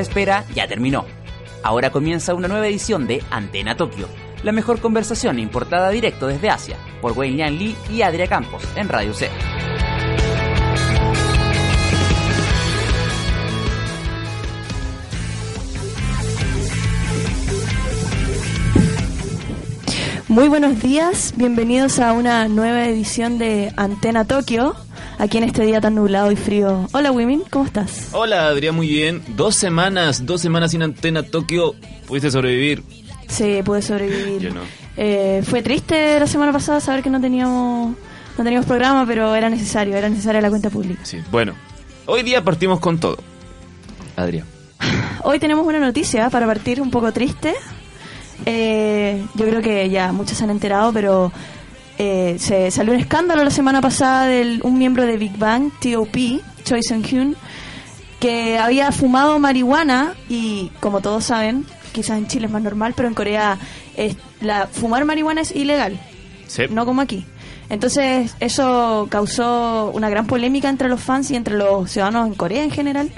Espera ya terminó. Ahora comienza una nueva edición de Antena Tokio, la mejor conversación importada directo desde Asia, por Wei Yan Lee y Adria Campos en Radio C. Muy buenos días, bienvenidos a una nueva edición de Antena Tokio, aquí en este día tan nublado y frío. Hola Wimin, ¿cómo estás? Hola Adrián, muy bien. Dos semanas, dos semanas sin Antena Tokio, ¿pudiste sobrevivir? Sí, pude sobrevivir. Yo no. Eh, fue triste la semana pasada saber que no teníamos, no teníamos programa, pero era necesario, era necesaria la cuenta pública. Sí, bueno, hoy día partimos con todo. Adrián. Hoy tenemos una noticia para partir un poco triste. Eh, yo creo que ya muchos se han enterado, pero eh, se salió un escándalo la semana pasada de un miembro de Big Bang, T.O.P., Choi Sung-hyun, que había fumado marihuana y, como todos saben, quizás en Chile es más normal, pero en Corea es, la, fumar marihuana es ilegal, Sí. no como aquí. Entonces eso causó una gran polémica entre los fans y entre los ciudadanos en Corea en general.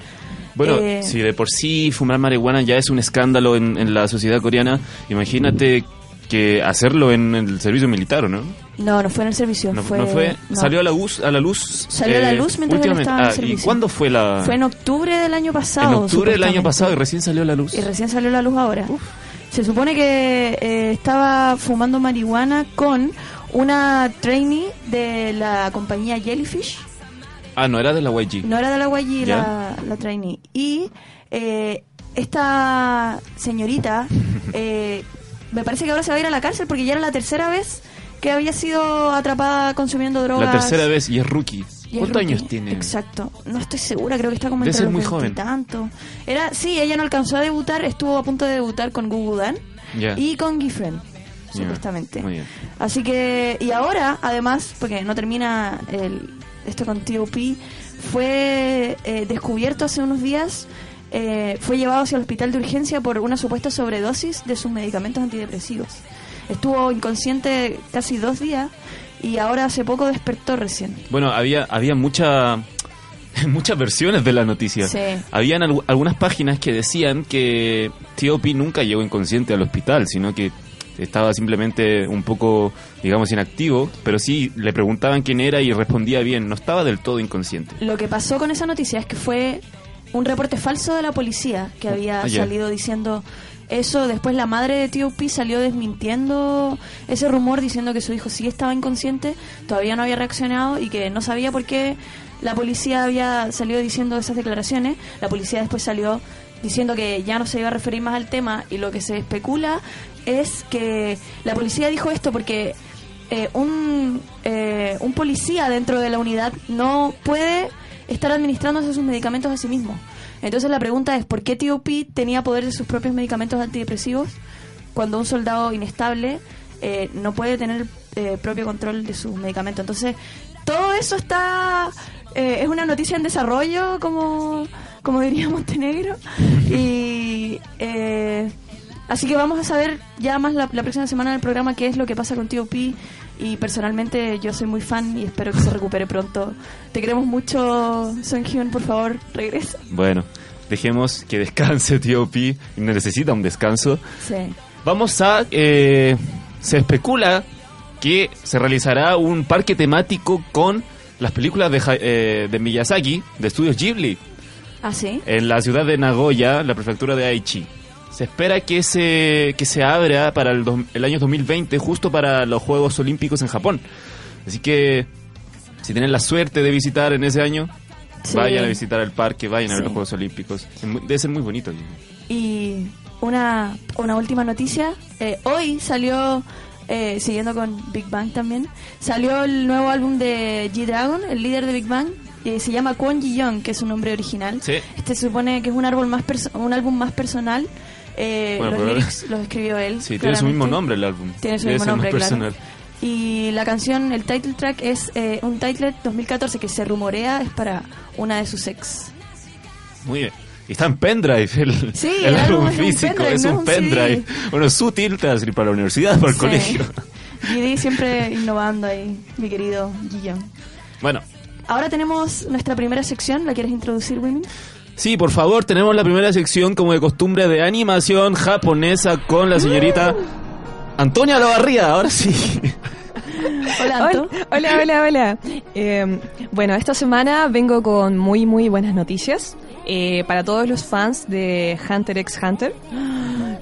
Bueno, Eh, si de por sí fumar marihuana ya es un escándalo en, en la sociedad coreana, imagínate que hacerlo en el servicio militar, ¿o no? No, no fue en el servicio. No fue, no fue, no. salió a la luz, a la luz. Salió a la luz mientras él estaba en el Ah, ¿Y servicio. cuándo fue la? Fue en octubre del año pasado. en octubre del año pasado y recién salió a la luz. Y recién salió a la luz ahora. Se supone que eh, estaba fumando marihuana con una trainee de la compañía Jellyfish. Ah, no era de la YG. No era de la YG la, la trainee. Y eh, esta señorita, eh, me parece que ahora se va a ir a la cárcel porque ya era la tercera vez que había sido atrapada consumiendo drogas. La tercera vez y es rookie. Y ¿Cuántos años tiene? Exacto. No estoy segura, creo que está como Debe entre ser los muy joven. tanto. Era, sí, ella no alcanzó a debutar, estuvo a punto de debutar con Google Dan Ya. y con Gifren, Ya, supuestamente. Muy bien. Así que, y ahora, además, porque no termina el, esto con T.O.P., fue eh, descubierto hace unos días, eh, fue llevado hacia el hospital de urgencia por una supuesta sobredosis de sus medicamentos antidepresivos. Estuvo inconsciente casi dos días y ahora hace poco despertó recién. Bueno, había, había mucha, muchas versiones de la noticia. Sí. Habían algu- algunas páginas que decían que T.O.P. nunca llegó inconsciente al hospital, sino que estaba simplemente un poco, digamos, inactivo, pero sí le preguntaban quién era y respondía bien, no estaba del todo inconsciente. Lo que pasó con esa noticia es que fue un reporte falso de la policía que había Ah, ya. salido diciendo eso. Después la madre de T.O.P. salió desmintiendo ese rumor diciendo que su hijo sí estaba inconsciente, todavía no había reaccionado y que no sabía por qué la policía había salido diciendo esas declaraciones. La policía después salió diciendo que ya no se iba a referir más al tema y lo que se especula es que la policía dijo esto porque eh, un, eh, un policía dentro de la unidad no puede estar administrándose sus medicamentos a sí mismo. Entonces la pregunta es, ¿por qué T.O.P. tenía poder de sus propios medicamentos antidepresivos cuando un soldado inestable eh, no puede tener eh, propio control de sus medicamentos? Entonces, todo eso está... eh, es una noticia en desarrollo, como, como diría Montenegro. Y... eh, Así que vamos a saber ya más la, próxima semana en el programa qué es lo que pasa con T.O.P. Y personalmente yo soy muy fan y espero que se recupere pronto. Te queremos mucho, Son Hyun, por favor, regresa. Bueno, dejemos que descanse T.O.P. y necesita un descanso. Sí. Vamos a... eh, se especula que se realizará un parque temático con las películas de, eh, de Miyazaki, de estudios Ghibli, ¿Ah, sí? en la ciudad de Nagoya, la prefectura de Aichi. Se espera que se, que se abra para el, dos- el año 2020, justo para los Juegos Olímpicos en Japón. Así que, si tienen la suerte de visitar en ese año, Sí. vayan a visitar el parque, vayan a ver los Juegos Olímpicos. Debe ser muy bonito. Y una, una última noticia. Eh, hoy salió, eh, siguiendo con Big Bang también, salió el nuevo álbum de G-Dragon, el líder de Big Bang. eh, se llama Kwon Ji-young, que es su nombre original. Sí. Este se supone que es un, árbol más un álbum más personal. Eh, Bueno, los lyrics los escribió él. Sí, tiene su mismo claramente. nombre el álbum. Tiene su Debe mismo nombre, más claro. personal. Y la canción, el title track es eh, un title 2014 que se rumorea es para una de sus ex. Muy bien. Y está en pendrive el, Sí, el el álbum álbum es un físico, pendrive, es no un es un pendrive. CD. Bueno, es útil, te va a servir para la universidad, para el Sí. colegio. GD siempre innovando ahí, mi querido Guillón. Bueno, Ahora tenemos nuestra primera sección, ¿la quieres introducir, Women? Sí, por favor, tenemos la primera sección como de costumbre de animación japonesa con la señorita Antonia Lavarría, ahora sí. Hola, Anto. Hola, hola, hola. Eh, bueno, esta semana vengo con muy, muy buenas noticias eh, para todos los fans de Hunter x Hunter.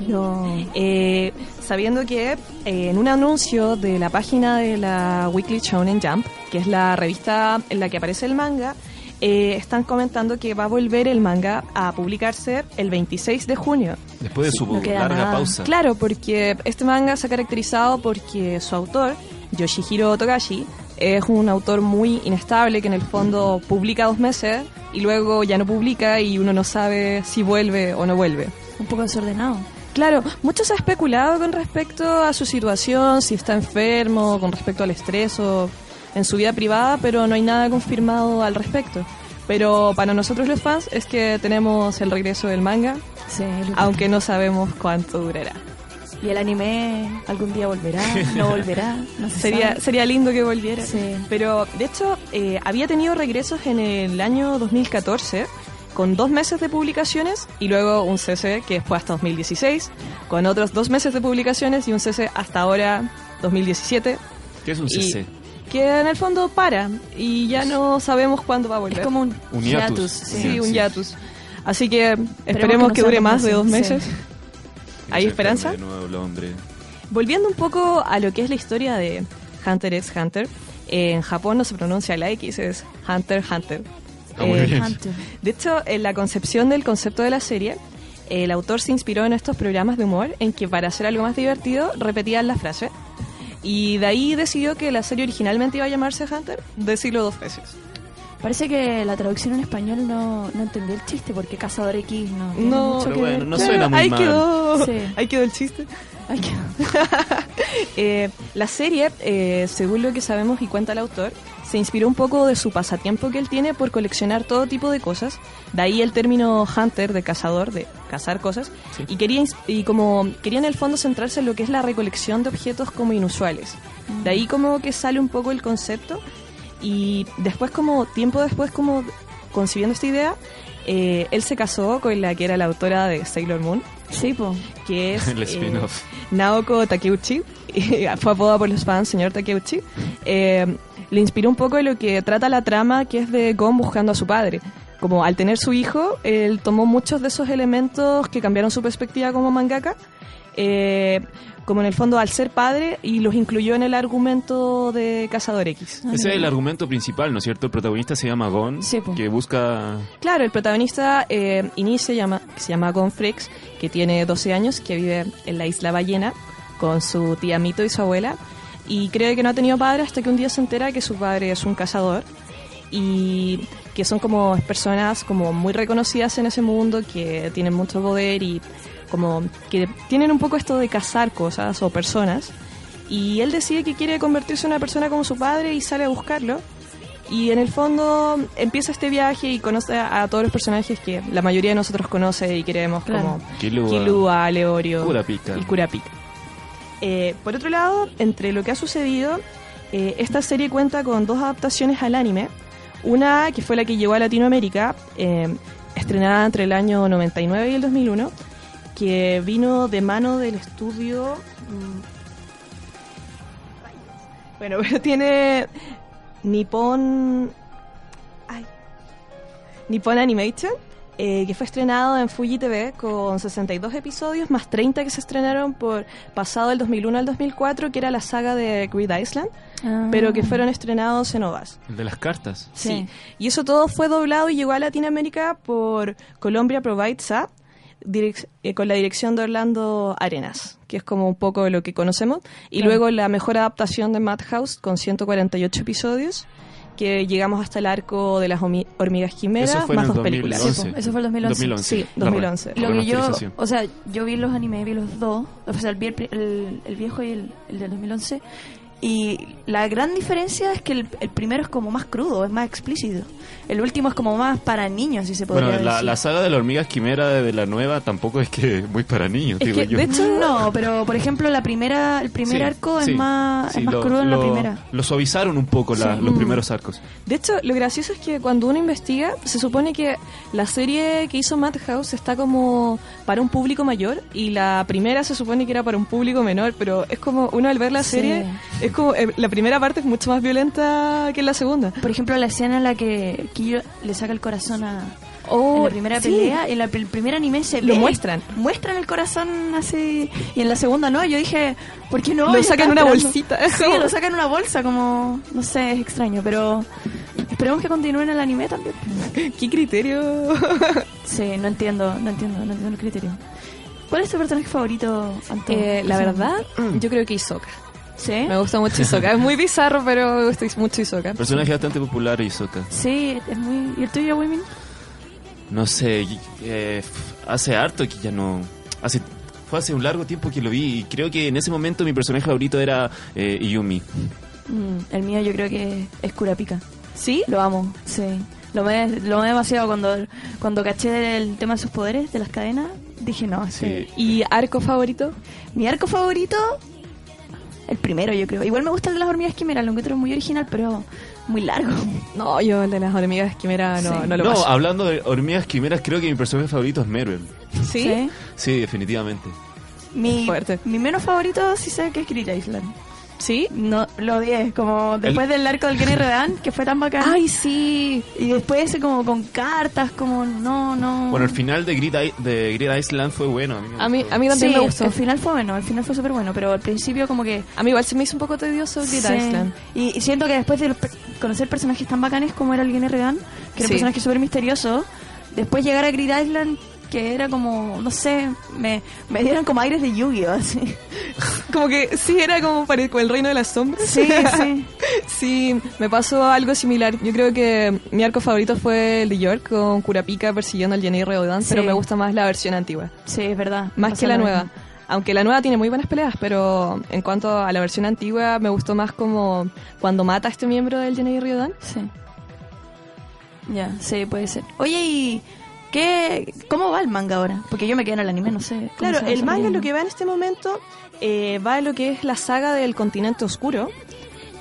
No. Eh, sabiendo que eh, en un anuncio de la página de la Weekly Shonen Jump, que es la revista en la que aparece el manga, eh, están comentando que va a volver el manga a publicarse el 26 de junio. Después de su no larga nada. pausa. Claro, porque este manga se ha caracterizado porque su autor, Yoshihiro Togashi, es un autor muy inestable que en el fondo publica dos meses y luego ya no publica y uno no sabe si vuelve o no vuelve. Un poco desordenado. Claro, mucho se ha especulado con respecto a su situación, si está enfermo, con respecto al estrés o en su vida privada, pero no hay nada confirmado al respecto. Pero para nosotros los fans es que tenemos el regreso del manga, Sí, aunque no sabemos cuánto durará. Y el anime algún día volverá, no volverá, no se Sería, sabe. sería lindo que volviera. Sí. Pero, de hecho, eh, había tenido regresos en el año 2014, con dos meses de publicaciones, y luego un cese que fue hasta 2016, con otros dos meses de publicaciones y un cese hasta ahora, 2017, ¿Qué es un Y- CC? Que en el fondo para, y ya no sabemos cuándo va a volver. Es como un, Un hiatus. hiatus. Sí, sí. un hiatus. Así que esperemos no que, dure más de dos meses. ¿Hay esperanza? De nuevo el hombre. Volviendo un poco a lo que es la historia de Hunter x Hunter, eh, en Japón no se pronuncia la X, es Hunter Hunter. Ah, muy Eh. Hunter. De hecho, en la concepción del concepto de la serie, el autor se inspiró en estos programas de humor en que para hacer algo más divertido repetían la frase. Y de ahí decidió que la serie originalmente iba a llamarse Hunter, decirlo dos veces. Parece que la traducción en español no, no entendí el chiste porque Cazador X no tiene No, mucho pero que bueno, ver. no suena muy ahí mal. Quedó, Sí. Ahí quedó el chiste. Ay, qué- Eh, la serie, eh, según lo que sabemos y cuenta el autor, se inspiró un poco de su pasatiempo que él tiene por coleccionar todo tipo de cosas. De ahí el término hunter, de cazador, de cazar cosas. Sí. Y quería y como quería en el fondo centrarse en lo que es la recolección de objetos como inusuales. De ahí como que sale un poco el concepto. Y después como tiempo después como concibiendo esta idea, eh, él se casó con la que era la autora de Sailor Moon, Sí, po. que es El eh, spin-off. Naoko Takeuchi, fue apodada por los fans señor Takeuchi, eh, le inspiró un poco de lo que trata la trama que es de Gon buscando a su padre. Como al tener su hijo, él tomó muchos de esos elementos que cambiaron su perspectiva como mangaka, eh, como en el fondo al ser padre, y los incluyó en el argumento de Cazador X. Ese es el argumento principal, ¿no es cierto? El protagonista se llama Gon, Sí, que busca... Claro, el protagonista eh, inicia, llama, se llama Gon Frex, que tiene 12 años, que vive en la isla Ballena con su tía Mito y su abuela, y cree que no ha tenido padre hasta que un día se entera que su padre es un cazador y que son como personas como muy reconocidas en ese mundo, que tienen mucho poder y como que tienen un poco esto de cazar cosas o personas. Y él decide que quiere convertirse en una persona como su padre y sale a buscarlo. Y en el fondo empieza este viaje y conoce a, a todos los personajes que la mayoría de nosotros conoce y queremos Claro. como Kilua. Leorio y Kurapika. Eh, por otro lado, entre lo que ha sucedido, eh, esta serie cuenta con dos adaptaciones al anime. Una que fue la que llegó a Latinoamérica, eh, estrenada entre el año 99 y el 2001, que vino de mano del estudio... mm, Bueno, pero tiene Nippon... Ay. Nippon Animation, eh, que fue estrenado en Fuji TV con 62 episodios, más 30 que se estrenaron por pasado del 2001 al 2004, que era la saga de Grid Island, Ah. pero que fueron estrenados en OVAS. El de las cartas. Sí. Sí. Y eso todo fue doblado y llegó a Latinoamérica por Colombia Provides A, direc- eh, con la dirección de Orlando Arenas, que es como un poco lo que conocemos. Y Claro. luego la mejor adaptación de Madhouse con 148 episodios, que llegamos hasta el arco de las hormigas quimeras, Eso fue en más el dos 2011. películas. Sí, eso fue el 2011. 2011. Sí, La 2011. re- Lo que yo, o sea, yo vi los animes, vi los dos, o sea, vi el, el- el viejo y el, el del 2011, Y la gran diferencia es que el, el primero es como más crudo, es más explícito. El último es como más para niños, si se podría Bueno, la, decir. la saga de la hormigas quimera de, de la nueva tampoco es que muy para niños, Es digo que, yo. de hecho, No, pero por ejemplo la primera, el primer Sí, arco sí, es más, sí, es más lo- crudo en la lo- primera. Lo suavizaron un poco la- Sí. los Mm. primeros arcos. De hecho, lo gracioso es que cuando uno investiga, se supone que la serie que hizo Madhouse está como para un público mayor y la primera se supone que era para un público menor, pero es como uno al ver la Sí. serie, es como eh, la primera parte es mucho más violenta que la segunda. Por ejemplo, la escena en la que Kiyo le saca el corazón a... Oh, en la primera sí. pelea, en la, el primer anime se Lo ve- muestran. Muestran el corazón así. Y en la segunda no. Yo dije, ¿por qué no? Lo sacan en una bolsita. Sí, lo sacan en una bolsa, como. No sé, es extraño, pero. Esperemos que continúen el anime también. ¿Qué criterio? Sí, no entiendo, no entiendo, no entiendo el criterio. ¿Cuál es tu personaje favorito, Anto? Eh, la verdad, Mm. yo creo que Hisoka. ¿Sí? Me gusta mucho Hisoka. Es muy bizarro, pero me gusta mucho Hisoka. Personaje bastante popular, Isoka. Sí, es muy. ¿Y el tuyo, Wimin? No sé, eh, hace harto que ya no... hace Fue hace un largo tiempo que lo vi y creo que en ese momento mi personaje favorito era eh, Yumi. Mm, el mío yo creo que es Kurapika. ¿Sí? Lo amo, sí. Lo amé, lo amé demasiado cuando, cuando caché el tema de sus poderes, de las cadenas. Dije, no, Sí. sí. ¿Y arco favorito? Mi arco favorito, el primero yo creo. Igual me gusta el de las hormigas quimeras, lo encuentro muy original, pero muy largo. No, yo el de las hormigas quimera no, Sí. no lo No, paso. hablando de hormigas quimeras, creo que mi personaje favorito es Meruem. ¿Sí? Sí, definitivamente. Mi, Fuerte. mi menos favorito sí sé que es Grit Island. ¿Sí? No, lo odié, como después del arco del Kenny Redan, que fue tan bacán. Ay, sí. Y después ese como con cartas, como no, no. Bueno, el final de Grid, I- de Grid Island fue bueno. A mí, me A mí, gustó. a mí también Sí, me gustó. El final fue bueno, el final fue súper bueno, pero al principio como que... A mí igual se me hizo un poco tedioso Grid Sí. Island. Y, y siento que después de conocer personajes tan bacanes como era el Gene Redan, que era Sí. un personaje súper misterioso, después llegar a Grid Island, que era como, no sé, me, me dieron como aires de Yu-Gi-Oh! así. Como que sí, era como para el, el reino de las sombras. Sí, sí. Sí, me pasó algo similar. Yo creo que mi arco favorito fue el de York con Kurapika persiguiendo al Jenny Reodan, Sí. pero me gusta más la versión antigua. Sí, es verdad. Más que la nueva. Aunque la nueva tiene muy buenas peleas, pero en cuanto a la versión antigua, me gustó más como cuando mata a este miembro del Jenny Ryodan. Sí. Ya, sí, puede ser. Oye, ¿y qué, cómo va el manga ahora? Porque yo me quedé en el anime, no sé. Claro, el manga lo que va en este momento eh, va en lo que es la saga del continente oscuro,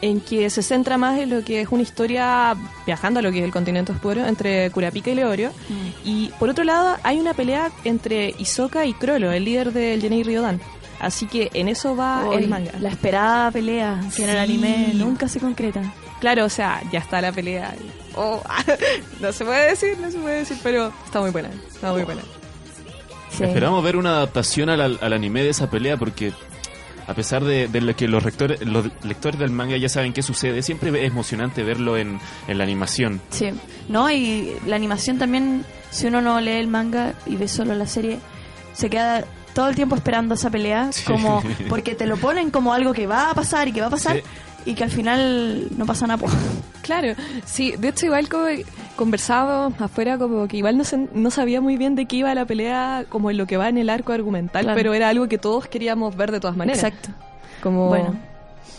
en que se centra más en lo que es una historia viajando a lo que es el continente oscuro entre Kurapika y Leorio. Mm. Y por otro lado, hay una pelea entre Hisoka y Crollo, el líder del Jenei Ryodan. Así que en eso va el manga. La esperada pelea que en el anime nunca se concreta. Claro, o sea, ya está la pelea. Oh, no se puede decir, no se puede decir, pero está muy buena. Está muy buena. Sí. Esperamos ver una adaptación al, al anime de esa pelea porque a pesar de, de lo que los, rectores, los lectores del manga ya saben qué sucede, siempre es emocionante verlo en, en la animación. Sí, no, y la animación también, si uno no lee el manga y ve solo la serie, se queda todo el tiempo esperando esa pelea, Sí. como porque te lo ponen como algo que va a pasar y que va a pasar Sí. Y que al final no pasa nada. Claro, sí, de hecho igual como conversábamos afuera como que igual no, se- no sabía muy bien de qué iba la pelea como en lo que va en el arco argumental, Claro. pero era algo que todos queríamos ver de todas maneras. Exacto. Como Bueno,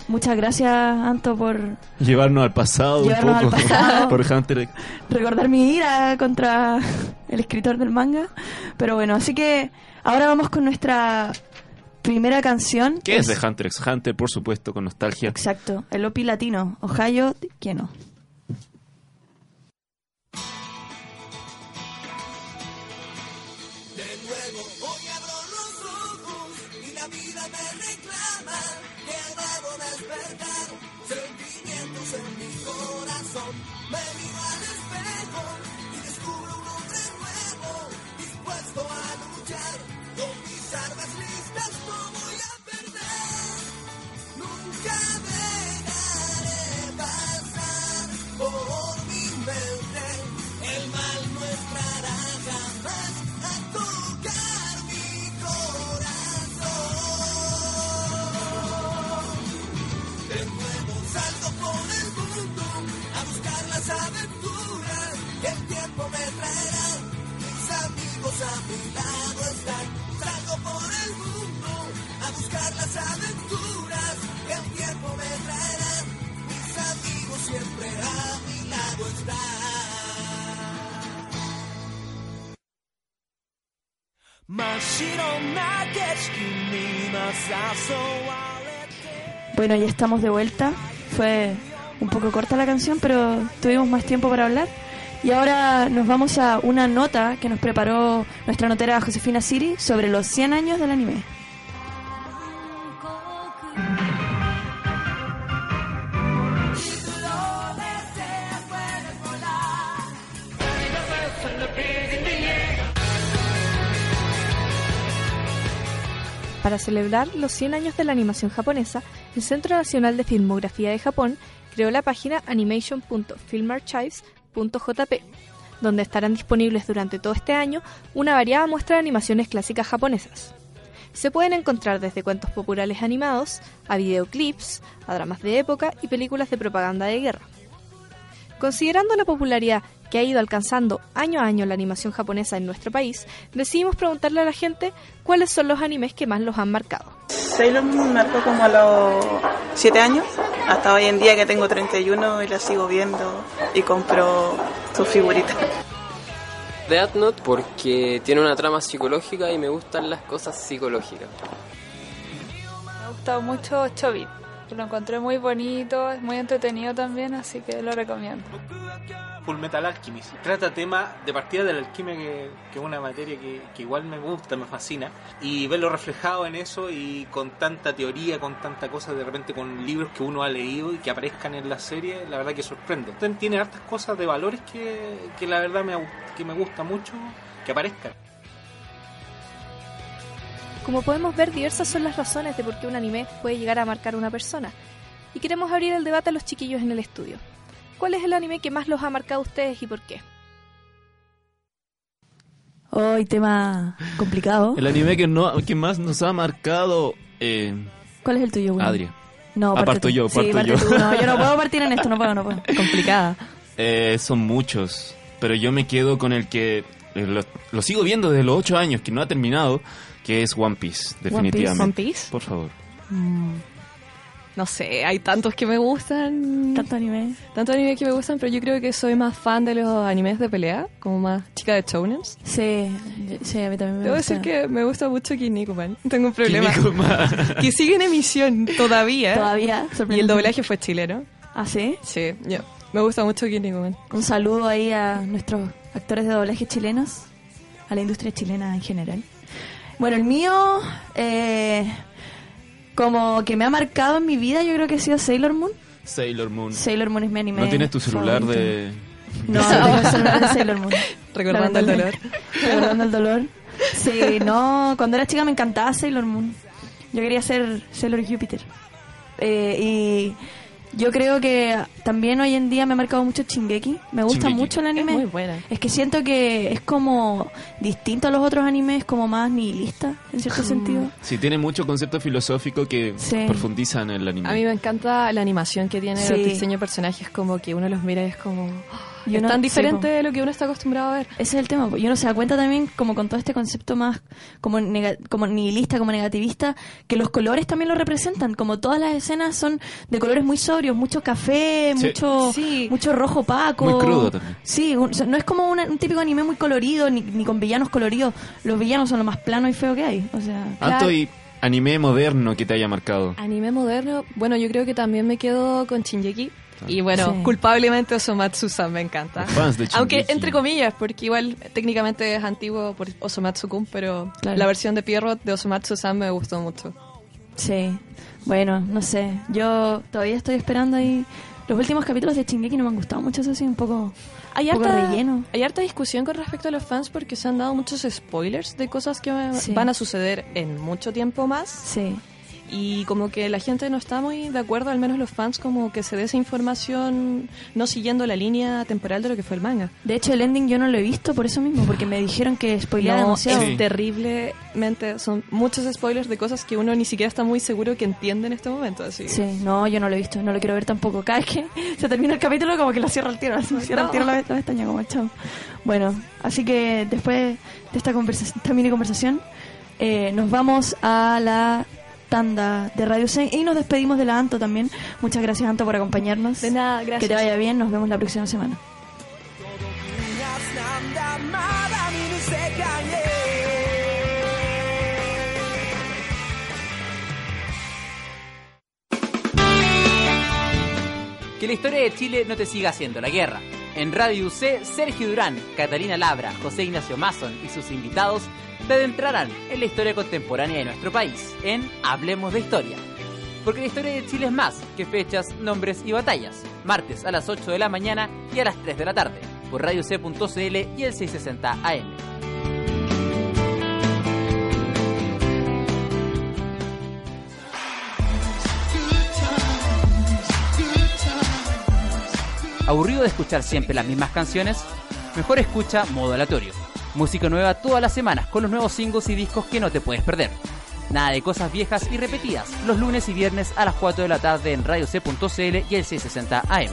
muchas gracias Anto por Llevarnos al pasado Llevarnos un poco al pasado. por Hunter. recordar mi ira contra el escritor del manga. Pero bueno, así que ahora vamos con nuestra primera canción. ¿Qué es de Hunter x Hunter? Por supuesto, con nostalgia. Exacto, el OPI latino, Ohio, ¿quién no? Bueno, ya estamos de vuelta. Fue un poco corta la canción, pero tuvimos más tiempo para hablar. Y ahora nos vamos a una nota que nos preparó nuestra notera Josefina Siri sobre los 100 años del anime. Para celebrar los 100 años de la animación japonesa, el Centro Nacional de Filmografía de Japón creó la página animation.filmarchives.jp, donde estarán disponibles durante todo este año una variada muestra de animaciones clásicas japonesas. Se pueden encontrar desde cuentos populares animados, a videoclips, a dramas de época y películas de propaganda de guerra. Considerando la popularidad que ha ido alcanzando año a año la animación japonesa en nuestro país, decidimos preguntarle a la gente cuáles son los animes que más los han marcado. Sailor Moon me marcó como a los 7 años, hasta hoy en día que tengo 31 y la sigo viendo y compro sus figuritas. Death Note porque tiene una trama psicológica y me gustan las cosas psicológicas. Me ha gustado mucho Chobit. Lo encontré muy bonito, es muy entretenido también, así que lo recomiendo. Full Metal Alchemist. Trata tema de partida de la alquimia, que, que es una materia que, que igual me gusta, me fascina. Y verlo reflejado en eso y con tanta teoría, con tanta cosa, de repente con libros que uno ha leído y que aparezcan en la serie, la verdad que sorprende. Tiene hartas cosas de valores que, que la verdad me, que me gusta mucho que aparezcan. Como podemos ver, diversas son las razones de por qué un anime puede llegar a marcar a una persona. Y queremos abrir el debate a los chiquillos en el estudio. ¿Cuál es el anime que más los ha marcado a ustedes y por qué? Hoy tema complicado. El anime que, no, que más nos ha marcado... Eh, ¿Cuál es el tuyo, William? Adria. No, Ah, parto tú. yo, Sí, parto parte yo. tú. No, yo no puedo partir en esto, no puedo, no puedo. Complicada. Eh, son muchos, pero yo me quedo con el que eh, lo, lo sigo viendo desde los 8 años, que no ha terminado, que es One Piece, definitivamente. One Piece. Por favor. Mm, No sé, hay tantos que me gustan. Tanto anime. Tanto anime que me gustan, pero yo creo que soy más fan de los animes de pelea, como más chica de shounens. Sí, sí, a mí también me Debo gusta. decir que me gusta mucho Kinnikuman. Tengo un problema. Kinnikuman. que sigue en emisión todavía. Todavía, Y el doblaje fue chileno. ¿Ah, sí? Sí, yo. Me gusta mucho Kinnikuman. Un saludo ahí a nuestros actores de doblaje chilenos, a la industria chilena en general. Bueno, el mío, eh, como que me ha marcado en mi vida, yo creo que ha sido Sailor Moon. Sailor Moon. Sailor Moon es mi anime. ¿No tienes tu celular favorito. de...? No, no tengo el celular de Sailor Moon. Recordando el dolor. Recordando el dolor. Sí, no, cuando era chica me encantaba Sailor Moon. Yo quería ser Sailor Júpiter. Eh, y yo creo que también hoy en día me ha marcado mucho Shingeki. Me gusta Shingeki. mucho el anime. Es muy buena. Es que siento que es como distinto a los otros animes, como más nihilista, en cierto sentido. Sí, tiene mucho concepto filosófico que Sí. profundiza en el anime. A mí me encanta la animación que tiene, Sí. el diseño de personajes, como que uno los mira y es como... Y es uno- tan diferente de lo que uno está acostumbrado a ver. Ese es el tema. Y uno se da cuenta también, como con todo este concepto más como, nega- como nihilista, como negativista, que los colores también lo representan. Como todas las escenas son de colores muy sobrios, mucho café, Sí. mucho Sí. mucho rojo opaco. Muy crudo también. Sí, un- o sea, no es como una- un típico anime muy colorido, ni, ni con villanos coloridos. Los villanos son lo más plano y feo que hay. O sea, Anto, y anime moderno que te haya marcado. Anime moderno, bueno, yo creo que también me quedo con Shinjeki. Y bueno, Sí. culpablemente Osomatsu-san me encanta. Los fans de Aunque entre comillas, porque igual técnicamente es antiguo por Osomatsu-kun, pero Claro. la versión de Pierrot de Osomatsu-san me gustó mucho. sí. Bueno, no sé. Yo todavía estoy esperando ahí. Los últimos capítulos de Shingeki no me han gustado mucho, eso sí, un poco, Hay un poco harta, relleno. hay harta discusión con respecto a los fans porque se han dado muchos spoilers de cosas que Sí. van a suceder en mucho tiempo más. Sí. Y como que la gente no está muy de acuerdo, al menos los fans, como que se dé esa información no siguiendo la línea temporal de lo que fue el manga. De hecho, el ending yo no lo he visto por eso mismo, porque me dijeron que spoileaba No, demasiado. es Sí. terriblemente, son muchos spoilers de cosas que uno ni siquiera está muy seguro que entiende en este momento. Así. Sí, no, yo no lo he visto, no lo quiero ver tampoco. Cada vez que se termina el capítulo, como que la cierra el tiro, así, cierra el tiro la, la pestaña, como chao. Bueno, así que después de esta, conversación, esta mini conversación, eh, nos vamos a la tanda de Radio Sen y nos despedimos de la Anto también. Muchas gracias Anto por acompañarnos. De nada, gracias. Que te vaya bien, nos vemos la próxima semana. Que la historia de Chile no te siga haciendo la guerra. En Radio UC, Sergio Durán, Catalina Labra, José Ignacio Mason y sus invitados te adentrarán en la historia contemporánea de nuestro país, en Hablemos de Historia. Porque la historia de Chile es más que fechas, nombres y batallas. Martes a las 8 de la mañana y a las 3 de la tarde, por radioc.cl y el 660 AM. ¿Aburrido de escuchar siempre las mismas canciones? Mejor escucha Modo Aleatorio. Música nueva todas las semanas con los nuevos singles y discos que no te puedes perder. Nada de cosas viejas y repetidas, los lunes y viernes a las 4 de la tarde en radioc.cl y el 660 AM.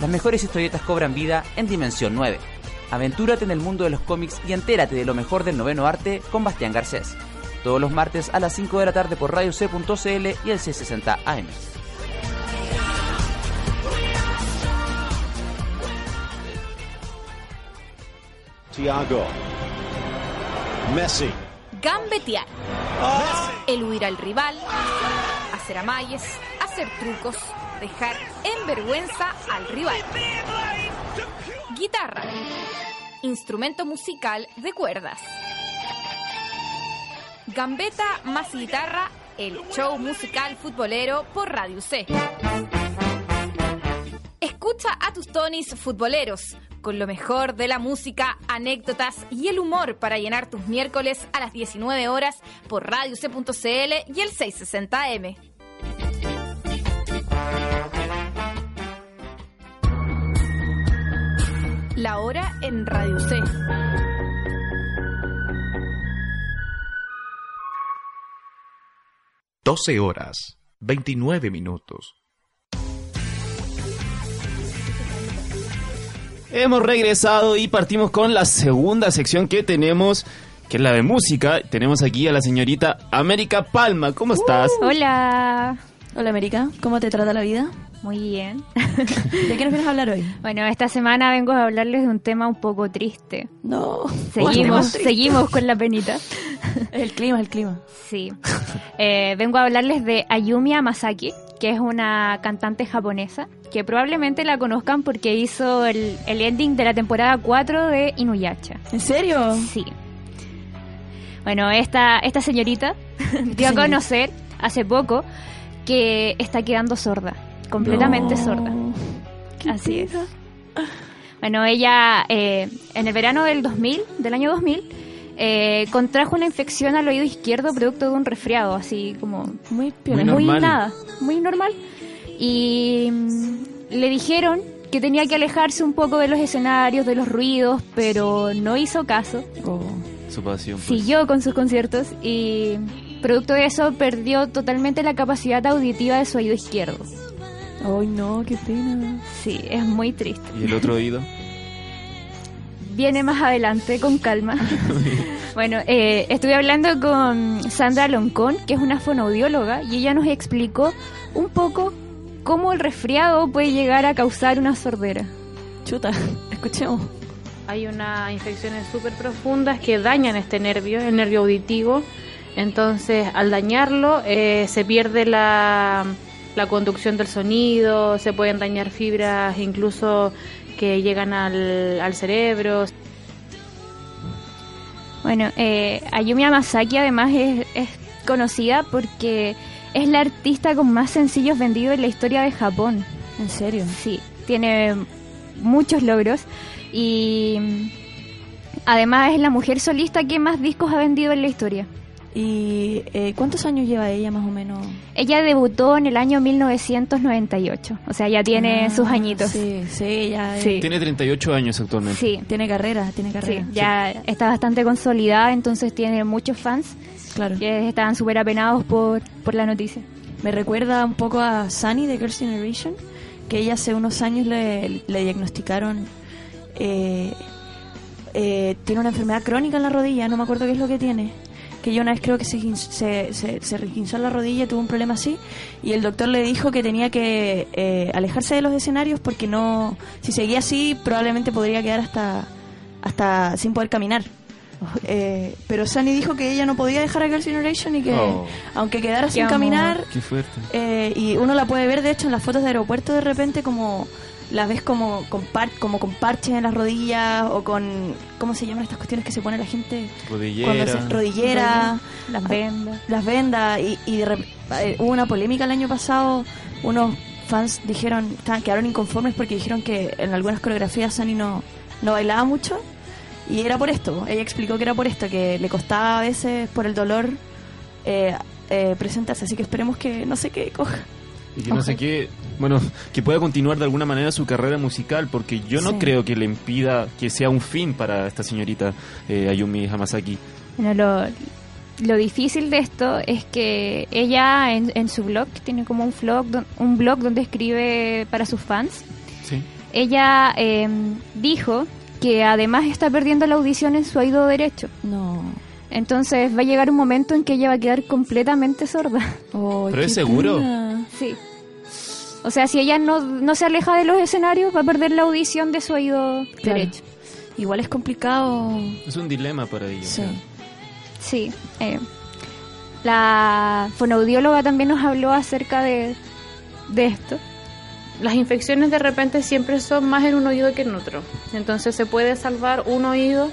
Las mejores historietas cobran vida en Dimensión 9. Aventúrate en el mundo de los cómics y entérate de lo mejor del noveno arte con Bastián Garcés. Todos los martes a las 5 de la tarde por radioc.cl y el C60 AM. Thiago. Messi. Gambetear. Eludir al rival. Hacer amalles. Hacer trucos. Dejar en vergüenza al rival. Guitarra. Instrumento musical de cuerdas. Gambeta más guitarra, el show musical futbolero por Radio C. Escucha a tus tonis futboleros, con lo mejor de la música, anécdotas y el humor para llenar tus miércoles a las 19 horas por radioc.cl y el 660M. La hora en Radio C. Doce horas, 29 minutos. Hemos regresado y partimos con la segunda sección que tenemos, que es la de música. Tenemos aquí a la señorita América Palma. ¿Cómo estás? Hola. Hola América, ¿cómo te trata la vida? Muy bien. ¿De qué nos vienes a hablar hoy? Bueno, esta semana vengo a hablarles de un tema un poco triste. No. Seguimos, seguimos con la penita. El clima, el clima. Sí. Eh, vengo a hablarles de Ayumi Masaki, que es una cantante japonesa, que probablemente la conozcan porque hizo el, el ending de la temporada 4 de Inuyasha. ¿En serio? Sí. Bueno, esta, esta señorita dio a conocer hace poco que está quedando sorda, completamente No. sorda. Así es. Bueno, ella eh, en el verano del 2000, del año 2000, eh, contrajo una infección al oído izquierdo producto de un resfriado, así como muy Muy normal. nada, muy normal. Y mm, le dijeron que tenía que alejarse un poco de los escenarios, de los ruidos, pero no hizo caso. Su pasión. pues. Siguió con sus conciertos y producto de eso perdió totalmente la capacidad auditiva de su oído izquierdo. Ay, no, qué pena. Sí, es muy triste. ¿Y el otro oído? Viene más adelante, con calma. bueno, eh, estuve hablando con Sandra Loncón, que es una fonoaudióloga, y ella nos explicó un poco cómo el resfriado puede llegar a causar una sordera. Chuta, escuchemos. Hay unas infecciones súper profundas que dañan este nervio, el nervio auditivo. Entonces, al dañarlo, eh, se pierde la, la conducción del sonido, se pueden dañar fibras incluso que llegan al, al cerebro. Bueno, eh, Ayumi Hamasaki además es, es conocida porque es la artista con más sencillos vendidos en la historia de Japón. ¿En serio? Sí, tiene muchos logros y mm, además es la mujer solista que más discos ha vendido en la historia. ¿Y eh, cuántos años lleva ella más o menos? Ella debutó en el año 1998, o sea, ya tiene Ah, sus añitos. Sí, sí, ya. Sí. Tiene 38 años actualmente. Sí. Tiene carrera, tiene carrera. Sí, ya está bastante consolidada, entonces tiene muchos fans Claro. que estaban súper apenados por, por la noticia. Me recuerda un poco a Sunny de Girls' Generation, que ella hace unos años le, le diagnosticaron eh, eh, tiene una enfermedad crónica en la rodilla, no me acuerdo qué es lo que tiene. Que yo una vez creo que se, se, se, se requinzó la rodilla, tuvo un problema así, y el doctor le dijo que tenía que eh, alejarse de los escenarios porque no, si seguía así, probablemente podría quedar hasta, hasta sin poder caminar. Eh, pero Sunny dijo que ella no podía dejar a Girls' Generation y que Oh. aunque quedara Qué sin amor. caminar, Qué fuerte. eh, y uno la puede ver, de hecho, en las fotos de aeropuerto de repente como las ves como con, par- como con parches en las rodillas o con, ¿cómo se llaman estas cuestiones que se pone la gente? Rodillera. Cuando se, rodillera, Las vendas. las vendas y, y de eh, hubo una polémica el año pasado, unos fans dijeron, estaban, quedaron inconformes porque dijeron que en algunas coreografías Sunny no, no bailaba mucho y era por esto, ella explicó que era por esto, que le costaba a veces por el dolor eh, eh, presentarse, así que esperemos que no sé qué coja. Y que no sé qué, bueno, que pueda continuar de alguna manera su carrera musical, porque yo no Sí. creo que le impida que sea un fin para esta señorita eh, Ayumi Hamasaki. Bueno, lo, lo difícil de esto es que ella en, en su blog, tiene como un blog, don- un blog donde escribe para sus fans, Sí. ella eh, dijo que además está perdiendo la audición en su oído derecho. No. Entonces va a llegar un momento en que ella va a quedar completamente sorda. ¿Pero es seguro? Sí. O sea, si ella no, no se aleja de los escenarios, va a perder la audición de su oído Claro. derecho. Igual es complicado. Es un dilema para ella. Sí. Sí. eh, la fonoaudióloga también nos habló acerca de, de esto. Las infecciones de repente siempre son más en un oído que en otro. Entonces se puede salvar un oído,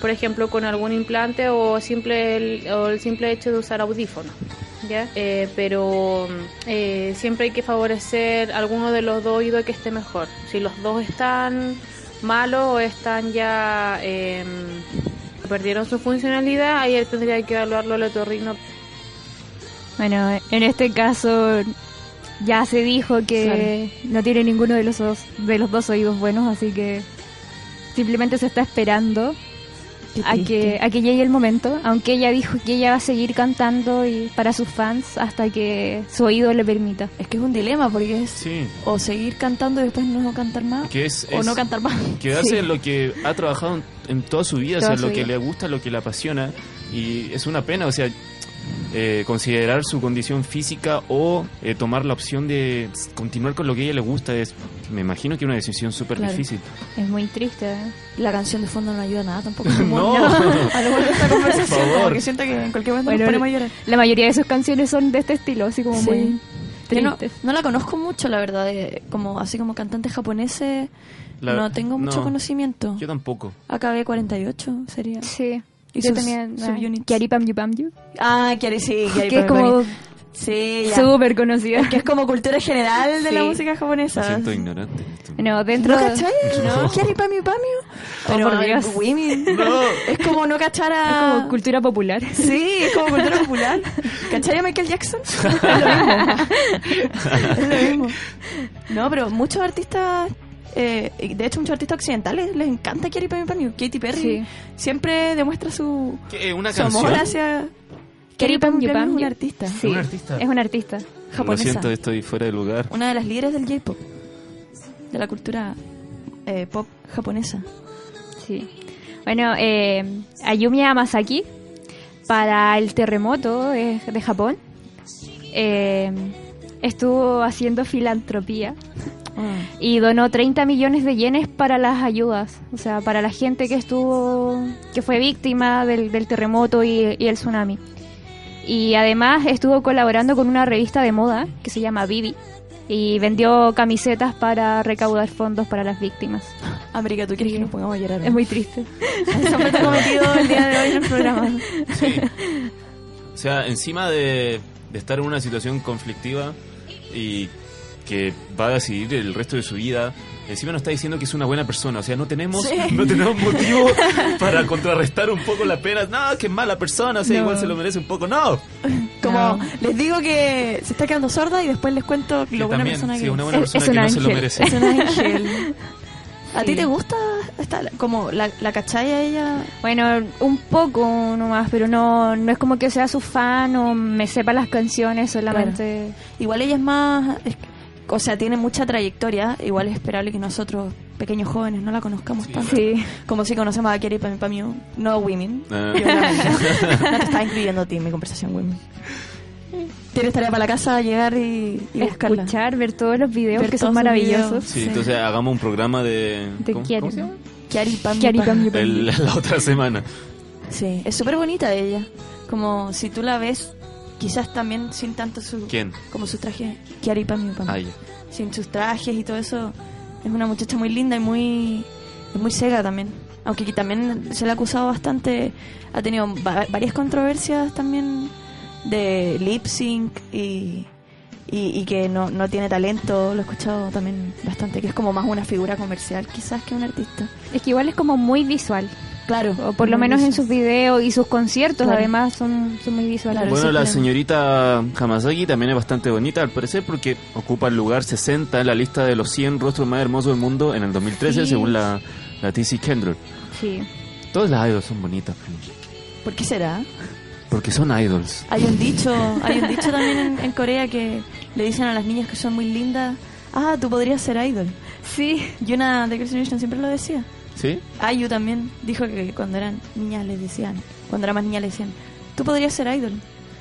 por ejemplo, con algún implante o, simple el, o el simple hecho de usar audífonos. ¿ya? Eh, pero eh, siempre hay que favorecer alguno de los dos oídos que esté mejor. Si los dos están malos o están ya eh, perdieron su funcionalidad, ahí tendría que evaluarlo el otorrino Bueno, en este caso ya se dijo que no tiene ninguno de los dos, de los dos oídos buenos, así que simplemente se está esperando a que, a que llegue el momento, aunque ella dijo que ella va a seguir cantando y para sus fans hasta que su oído le permita. Es que es un dilema porque es Sí. o seguir cantando y después no cantar más Que es, o es no cantar más. Quedarse Sí. en lo que ha trabajado en, en toda su vida, Toda o sea, lo que vida. le gusta, lo que le apasiona. Y es una pena, o sea, eh, considerar su condición física o eh, tomar la opción de continuar con lo que a ella le gusta es, me imagino que es una decisión súper Claro. difícil. Es muy triste. ¿eh? La canción de fondo no ayuda a nada tampoco. No. a lo mejor de esta conversación Por favor. como que siento que en cualquier momento Bueno, nos llorar. la mayoría de sus canciones son de este estilo, así como Sí. muy Yo no, no la conozco mucho, la verdad, de- como así como cantante japonés La- no tengo mucho no, conocimiento. Yo tampoco. AKB 48 sería. Sí. Y Yo sus también, ah, subunits. Kiari Pam Yu Pam Yu. Ah, Kiari, sí, Kiari Que es Pam Pam como Yu. Sí, ya. súper conocida. Es que es como cultura general de la Sí. música Me japonesa. siento ignorante. No, dentro ¿No cachai? No. Kiari Pamio Pamio. Pero por Dios. women. No. Es como no cachar a... Es como cultura popular. Sí, es como cultura popular. ¿Cachai a Michael Jackson? Es lo mismo. es lo mismo. No, pero muchos artistas... eh, de hecho, muchos artistas occidentales les encanta Pamio Pamio. Katy Perry Sí. siempre demuestra su, ¿Qué, ¿Una su amor hacia... Pamio Pam es una artista. Sí, Una artista. es una artista. Lo japonesa. siento, estoy fuera de lugar. Una de las líderes del J-pop. De la cultura eh, pop japonesa. Sí. Bueno, eh, Ayumi Hamasaki, para el terremoto de, de Japón, eh, estuvo haciendo filantropía y donó 30 millones de yenes para las ayudas, o sea, para la gente que estuvo, que fue víctima del, del terremoto y, y el tsunami. Y además estuvo colaborando con una revista de moda que se llama Vivi y vendió camisetas para recaudar fondos para las víctimas. América, ¿tú quieres que nos pongamos a llorar? Es muy triste. Eso me cometido el día de hoy en el programa. Sí. O sea, encima de, de estar en una situación conflictiva y que va a decidir el resto de su vida, encima nos está diciendo que es una buena persona. O sea, no tenemos, Sí. no tenemos motivo para contrarrestar un poco la pena. No, que es mala persona, o sea, No. igual se lo merece un poco. No. Como No. les digo que se está quedando sorda y después les cuento lo buena también, persona sí, que una es. buena Es- persona es que no se lo merece. Es un ángel. ¿A ti te gusta esta, como la, la cachai a ella? Bueno, un poco nomás, pero no, no es como que sea su fan o me sepa las canciones solamente. Igual ella es más... es- o sea, tiene mucha trayectoria. Igual es esperable que nosotros, pequeños jóvenes, no la conozcamos tanto. Sí. Como si conocemos a Kerry Pami Pamiu, no Women. Ah. Y obviamente, no te estaba incluyendo a ti en mi conversación, Women. Tienes tarea para la casa, llegar y, y buscarla. Escuchar, ver todos los videos Ver que son maravillosos. Sí, entonces hagamos un programa de... De ¿cómo, Kiari. cómo se llama? Kiari Pami Kiari Pami. Pami El- la otra semana. Sí, es súper bonita ella. Como si tú la ves, quizás también sin tanto su... ¿Quién? Como sus trajes. Kiari Pami Pami. Ah. Sin sus trajes y todo eso. Es una muchacha muy linda y muy... Es muy cega también. Aunque que también se le ha acusado bastante. Ha tenido va- varias controversias también de lip sync y, y, y que no, no tiene talento. Lo he escuchado también bastante. Que es como más una figura comercial quizás que un artista. Es que igual es como muy visual. Claro. O por lo menos en visual. sus videos y sus conciertos, Claro. además, son, son muy visuales. Bueno, la señorita Hamasaki también es bastante bonita, al parecer, porque ocupa el lugar 60 en la lista de los 100 rostros más hermosos del mundo en el 2013, Sí. según la, la TC Kendall. Sí. Todas las idols son bonitas, ¿Por qué será? Porque son idols. Hay un dicho, hay un dicho también en, en Corea que le dicen a las niñas que son muy lindas, ah, tú podrías ser idol. Sí. Y una de Girls' Generation siempre lo decía. ¿Sí? Ayu también dijo que cuando eran niñas les decían, cuando era más niña le decían, tú podrías ser idol.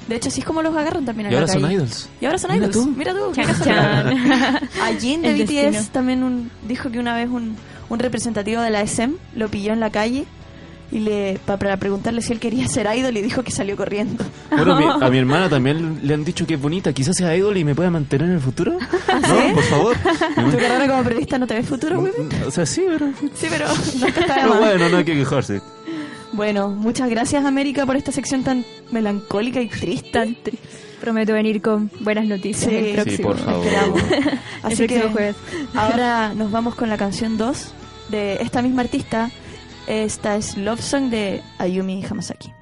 De hecho, así es como los agarran también en Y ahora son idols. Y ahora son Mira idols. tú. Mira tú. casualidad. chan. A Jin de El BTS destino. también un- dijo que una vez un, un representativo de la SM lo pilló en la calle y le pa- para preguntarle si él quería ser idol y dijo que salió corriendo. Bueno, a mi, a mi hermana también le han dicho que es bonita, quizás sea idol y me pueda mantener en el futuro. ¿Ah, No, por favor. ¿Tu carrera como periodista no te ves futuro, güey? O sea, sí, pero... Sí, pero nunca está Pero más. bueno, no hay que quejarse. Bueno, muchas gracias América por esta sección tan melancólica y triste. Prometo venir con buenas noticias Sí. el Sí, próximo. por favor. Esperamos. El Así próximo que jueves. ahora nos vamos con la canción 2 de esta misma artista. Esta es Love Song de Ayumi Hamasaki.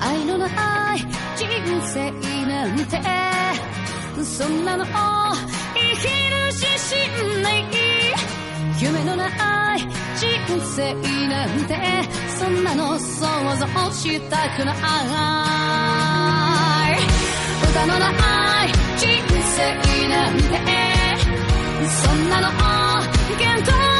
愛のない人生なんてそんなの 生なんてそんなの想像したくない。歌のない人生なんて。そんなの見当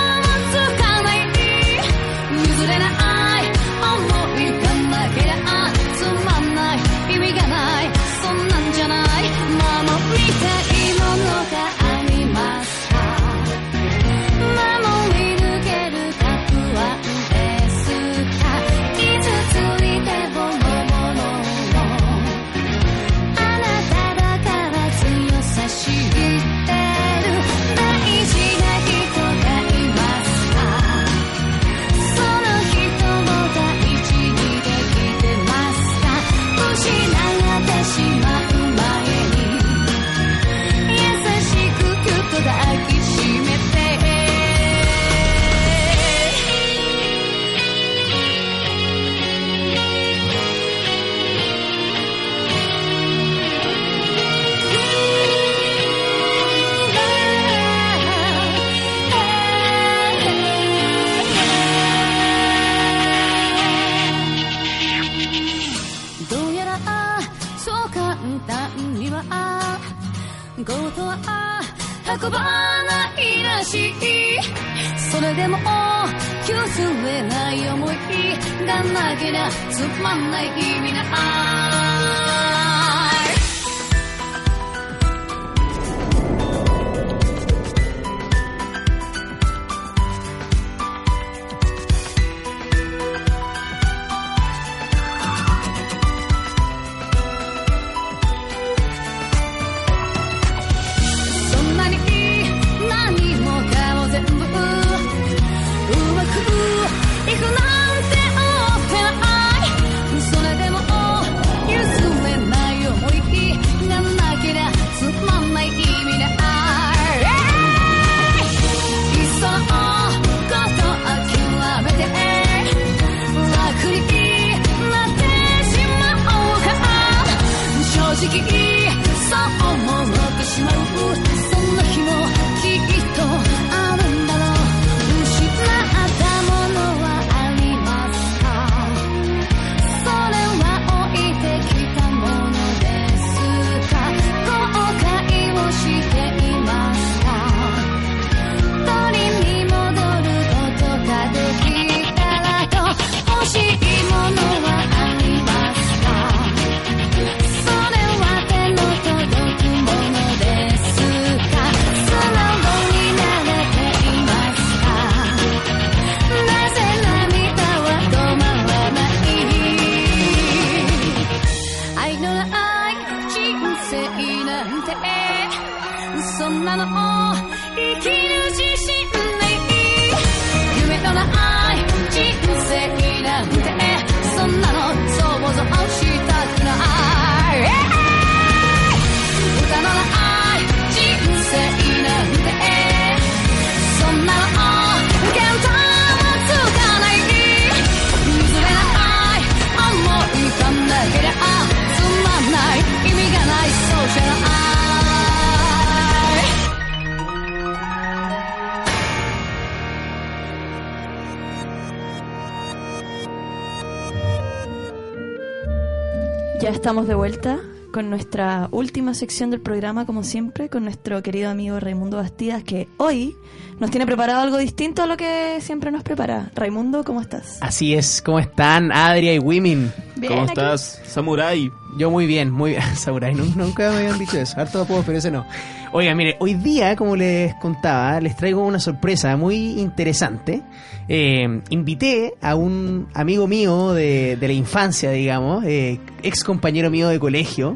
Ya estamos de vuelta con nuestra última sección del programa, como siempre, con nuestro querido amigo Raimundo Bastidas, que hoy nos tiene preparado algo distinto a lo que siempre nos prepara. Raimundo, ¿cómo estás? Así es, ¿cómo están Adria y Wimin? Bien, ¿Cómo aquí. estás, Samurai? Yo muy bien, muy bien. Samurai, nu- nunca me habían dicho eso. Harto apodo, pero ese no. Oiga, mire, hoy día, como les contaba, les traigo una sorpresa muy interesante. Eh, invité a un amigo mío de, de la infancia, digamos, eh, ex compañero mío de colegio,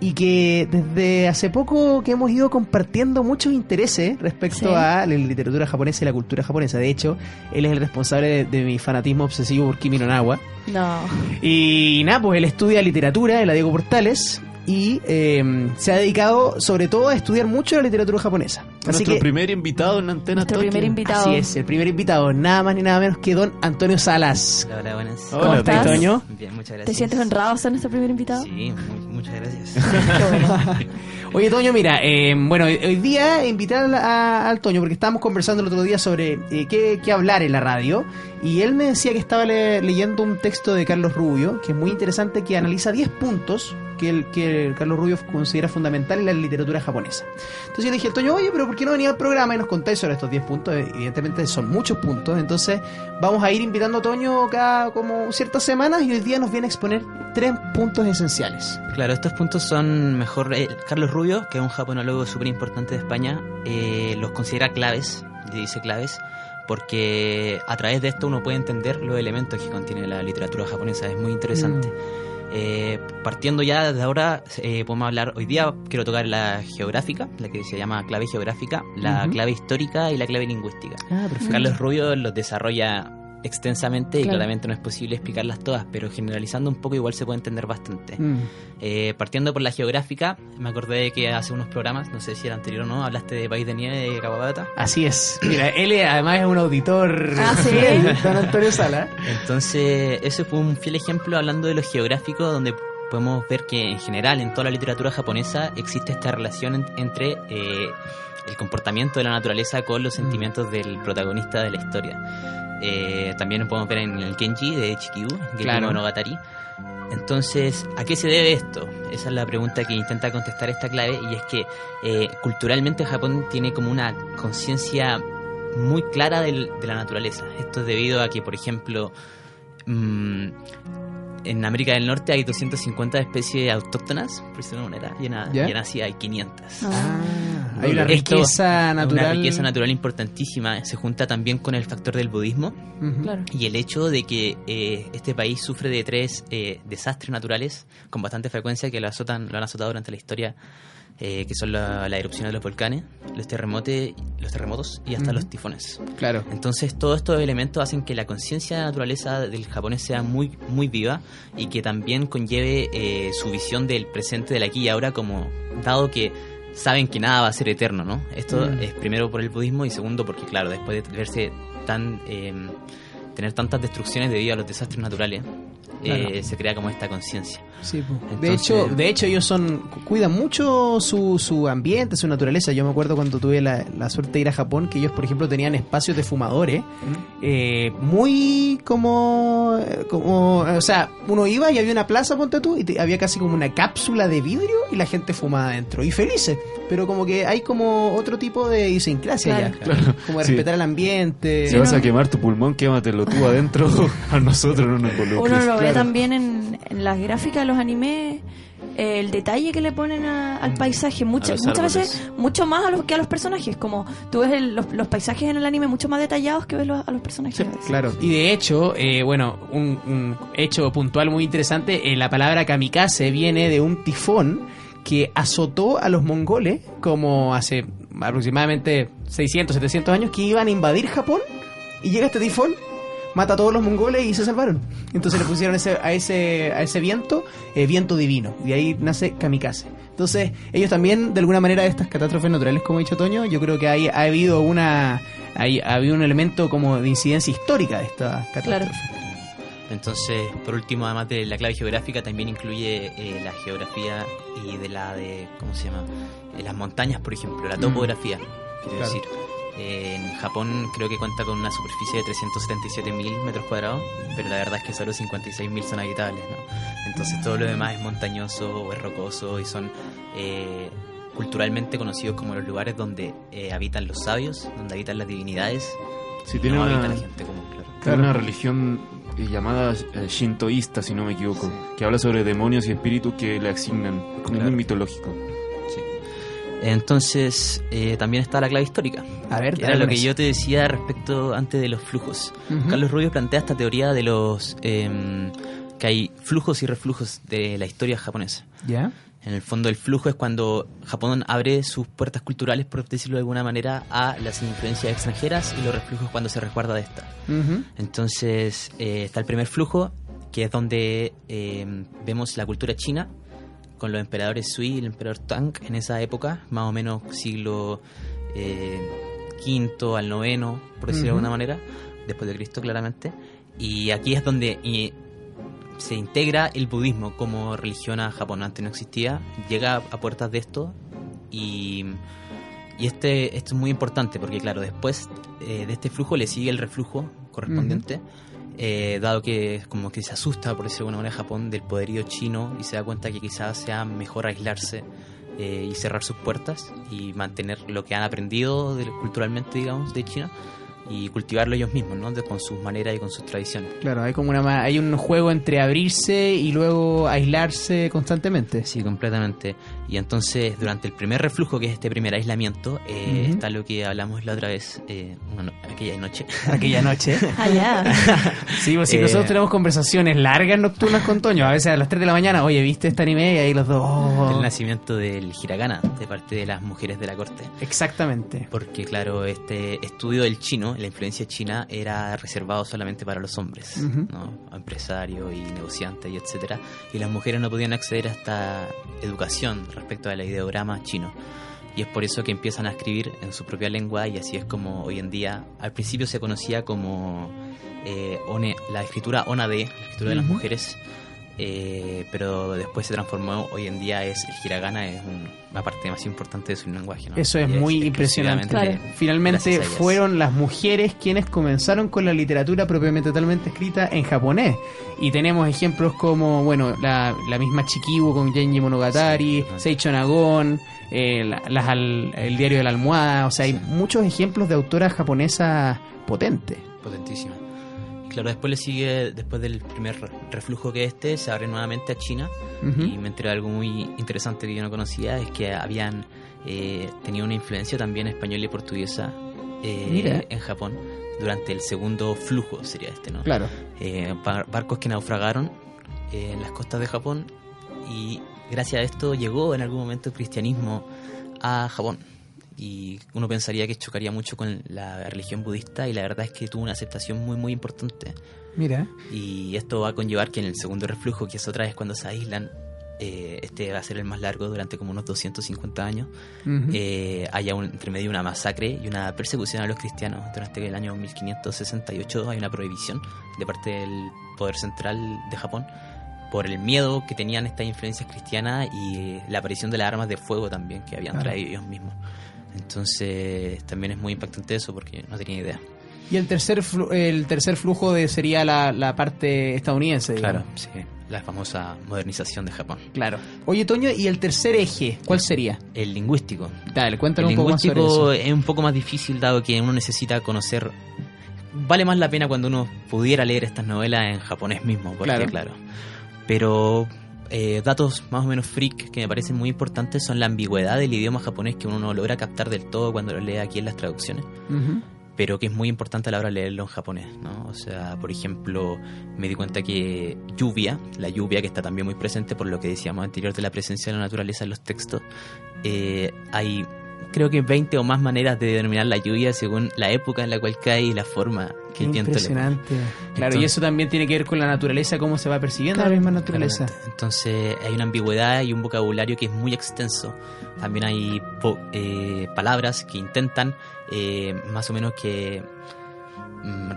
y que desde hace poco que hemos ido compartiendo muchos intereses respecto Sí. a la literatura japonesa y la cultura japonesa. De hecho, él es el responsable de, de mi fanatismo obsesivo por Kimi no Nawa. No. Y nada, pues él estudia literatura en la Diego Portales y eh, se ha dedicado sobre todo a estudiar mucho la literatura japonesa. Así Nuestro que primer invitado en Antena Nuestro Tokio. primer invitado. así es, el primer invitado, nada más ni nada menos que don Antonio Salas. Hola, hola, buenas. ¿Cómo Hola, estás? Toño. Bien, muchas gracias. ¿Te sientes honrado ser nuestro primer invitado? Sí, mu- muchas gracias. Oye, Toño, mira, eh, bueno, hoy- día invité a, a- al Toño porque estábamos conversando el otro día sobre eh, qué, qué hablar en la radio y él me decía que estaba le- leyendo un texto de Carlos Rubio que es muy interesante que analiza 10 puntos que, el, que Carlos Rubio considera fundamental en la literatura japonesa. Entonces yo le dije, Toño, oye, pero ¿por qué no venía al programa y nos contáis sobre estos 10 puntos? Evidentemente son muchos puntos, entonces vamos a ir invitando a Toño cada como ciertas semanas y hoy día nos viene a exponer tres puntos esenciales. Claro, estos puntos son mejor. eh, Carlos Rubio, que es un japonólogo súper importante de España, eh, los considera claves, dice claves, porque a través de esto uno puede entender los elementos que contiene la literatura japonesa. Es muy interesante. Eh, partiendo ya desde ahora, eh, podemos hablar. Hoy día quiero tocar la geográfica, la que se llama clave geográfica, la clave histórica y la clave lingüística. Ah. Carlos Rubio los desarrolla extensamente y claramente no es posible explicarlas todas, pero generalizando un poco igual se puede entender bastante. Mm. Eh, partiendo por la geográfica, me acordé de que hace unos programas, no sé si el anterior o no, hablaste de País de Nieve de Kawabata. Así es. Mira, él además es un auditor Ah, ¿sí? don Antonio Sala. Entonces, ese fue un fiel ejemplo hablando de lo geográfico, donde podemos ver que en general en toda la literatura japonesa existe esta relación en- entre eh, el comportamiento de la naturaleza con los sentimientos del protagonista de la historia. Eh, también lo podemos ver en el Kenji de Chikyu, Genki Claro. Monogatari. Entonces, ¿a qué se debe esto? Esa es la pregunta que intenta contestar esta clave y es que eh, culturalmente Japón tiene como una conciencia muy clara del- de la naturaleza. Esto es debido a que, por ejemplo, mm, en América del Norte hay 250 especies autóctonas, por decirlo de una manera, y en, ¿Ya? y en Asia hay 500. Ah, hay una Esto- riqueza natural. Una riqueza natural importantísima. Se junta también con el factor del budismo Ujú. Claro. y el hecho de que eh, este país sufre de tres eh, desastres naturales con bastante frecuencia que lo, azotan, lo han azotado durante la historia, eh, que son la, la erupción de los volcanes, los terremotos, los terremotos y hasta Ujú. los tifones. Claro. Entonces todos estos elementos hacen que la conciencia de la naturaleza del japonés sea muy, muy viva y que también conlleve eh, su visión del presente, del aquí y ahora, como dado que saben que nada va a ser eterno, ¿no? Esto Mm. es primero por el budismo y segundo porque, claro, después de verse tan... eh, tener tantas destrucciones debido a los desastres naturales, eh, se crea como esta conciencia. Sí, de hecho, de hecho ellos son cuidan mucho su, su ambiente, su naturaleza. Yo me acuerdo cuando tuve la, la suerte de ir a Japón que ellos, por ejemplo, tenían espacios de fumadores eh, muy como, como, o sea, uno iba y había una plaza, ponte tú, y te- había casi como una cápsula de vidrio y la gente fumaba adentro y felices. Pero como que hay como otro tipo de idiosincrasia Claro. ya, Claro. como de Sí. respetar el ambiente. Si vas a quemar tu pulmón, quématelo tú adentro. A nosotros no nos involucres. Uno lo ve También en, en las gráficas de los animes, eh, el detalle que le ponen a- al paisaje, muchas, los muchas árboles. veces, mucho más a los, que a los personajes, como tú ves el- los, los paisajes en el anime mucho más detallados que ves los- a los personajes. a. Claro, y de hecho, eh, bueno, un, un hecho puntual muy interesante, eh, la palabra kamikaze viene de un tifón que azotó a los mongoles como hace aproximadamente 600, 700 años que iban a invadir Japón y llega este tifón, mata a todos los mongoles y se salvaron. Entonces le pusieron ese, a, ese, a ese viento eh, viento divino y ahí nace kamikaze. Entonces ellos también de alguna manera de estas catástrofes naturales, como ha dicho Toño, yo creo que hay, ha habido una... Hay, ha habido un elemento como de incidencia histórica de esta catástrofe. Entonces, por último, además de la clave geográfica, también incluye eh, la geografía y de la de, ¿cómo se llama? De las montañas, por ejemplo, la Mm. topografía, quiero Claro. decir. Eh, en Japón creo que cuenta con una superficie de 377.000 metros cuadrados, pero la verdad es que solo 56.000 son habitables, ¿no? Entonces todo lo demás es montañoso o es rocoso y son eh, culturalmente conocidos como los lugares donde eh, habitan los sabios, donde habitan las divinidades, Sí, y tiene no una, habita la gente común, claro. tiene una religión eh, llamada eh, shintoísta, si no me equivoco, que habla sobre demonios y espíritus que le asignan, como Claro. muy mitológico. Entonces, eh, también está la clave histórica. A ver, que era lo que eso. yo te decía respecto antes de los flujos. Ujú. Carlos Rubio plantea esta teoría de los em, que hay flujos y reflujos de la historia japonesa. ¿Ya? En el fondo, el flujo es cuando Japón abre sus puertas culturales, por decirlo de alguna manera, a las influencias extranjeras y los reflujos cuando se resguarda de estas. Ujú. Entonces, eh, está el primer flujo, que es donde eh, vemos la cultura china, con los emperadores Sui y el emperador Tang en esa época, más o menos siglo eh, V al noveno, por decirlo de alguna manera, después de Cristo claramente. Y aquí es donde se integra el budismo como religión a Japón. Antes no existía, llega a puertas de esto y, y este, esto es muy importante porque claro, después eh, de este flujo le sigue el reflujo correspondiente. Eh, dado que como que se asusta, por decirlo de alguna manera, Japón del poderío chino y se da cuenta que quizás sea mejor aislarse eh, y cerrar sus puertas y mantener lo que han aprendido culturalmente, digamos, de China y cultivarlo ellos mismos, ¿no? De- con sus maneras y con sus tradiciones. Claro, hay como una ma- hay un juego entre abrirse y luego aislarse constantemente. Sí, completamente. Y entonces, durante el primer reflujo, que es este primer aislamiento, eh, está lo que hablamos la otra vez, eh, una no- aquella noche. Aquella noche. Ah, ya. Sí, pues si Eh, nosotros tenemos conversaciones largas nocturnas con Toño, a veces a las 3 de la mañana, oye, ¿viste este anime? Y ahí los dos. oh. El nacimiento del hiragana de parte de las mujeres de la corte. Exactamente. Porque, claro, este estudio del chino, la influencia china, era reservado solamente para los hombres, empresarios y negociantes y etcétera. Y las mujeres no podían acceder a esta educación respecto al ideograma chino. Y es por eso que empiezan a escribir en su propia lengua y así es como hoy en día, al principio se conocía como eh, one- la escritura onade, la escritura de las mujeres, eh, pero después se transformó, hoy en día es el hiragana, es un- una parte más importante de su lenguaje. ¿no? Eso es Y muy impresionante. Finalmente fueron las mujeres quienes comenzaron con la literatura propiamente totalmente escrita en japonés. Y tenemos ejemplos como, bueno, la, la misma Chikibu con Genji Monogatari, Seicho Nagon, eh, la- las al- el diario de la almohada. O sea, hay muchos ejemplos de autoras japonesas potentes. Potentísimo. Claro, después le sigue, después del primer re- reflujo que este, se abre nuevamente a China. Y me enteré de algo muy interesante que yo no conocía, es que habían eh, tenido una influencia también española y portuguesa eh, en Japón durante el segundo flujo, sería este, ¿no? Claro. Eh, bar- barcos que naufragaron en las costas de Japón y gracias a esto llegó en algún momento el cristianismo a Japón. Y uno pensaría que chocaría mucho con la religión budista y la verdad es que tuvo una aceptación muy muy importante. Mira. Y esto va a conllevar que en el segundo reflujo, que es otra vez cuando se aíslan, eh, este va a ser el más largo durante como unos 250 años, eh, haya un, entre medio una masacre y una persecución a los cristianos. Durante el año 1568 hay una prohibición de parte del poder central de Japón por el miedo que tenían estas influencias cristianas y la aparición de las armas de fuego también que habían Claro. traído ellos mismos. Entonces también es muy impactante eso porque no tenía idea. Y el tercer, flu- el tercer flujo de, sería la, la parte estadounidense. Claro, sí, la famosa modernización de Japón. Claro. Oye, Toño, ¿y el tercer eje? ¿Cuál sería? El lingüístico. Dale, cuéntanos el un poco más sobre lingüístico eso. es un poco más difícil dado que uno necesita conocer. Vale más la pena cuando uno pudiera leer estas novelas en japonés mismo, porque Claro. claro. Pero eh, datos más o menos freak que me parecen muy importantes son la ambigüedad del idioma japonés que uno no logra captar del todo cuando lo lee aquí en las traducciones Ujú. pero que es muy importante a la hora de leerlo en japonés, ¿no? O sea, por ejemplo, me di cuenta que lluvia, la lluvia que está también muy presente por lo que decíamos anterior de la presencia de la naturaleza en los textos, eh, hay creo que 20 o más maneras de denominar la lluvia según la época en la cual cae y la forma que Qué el viento le pone. impresionante. Claro, y eso también tiene que ver con la naturaleza, cómo se va percibiendo Claro, la misma naturaleza. claramente. Entonces hay una ambigüedad y un vocabulario que es muy extenso. También hay po- eh, palabras que intentan eh, más o menos que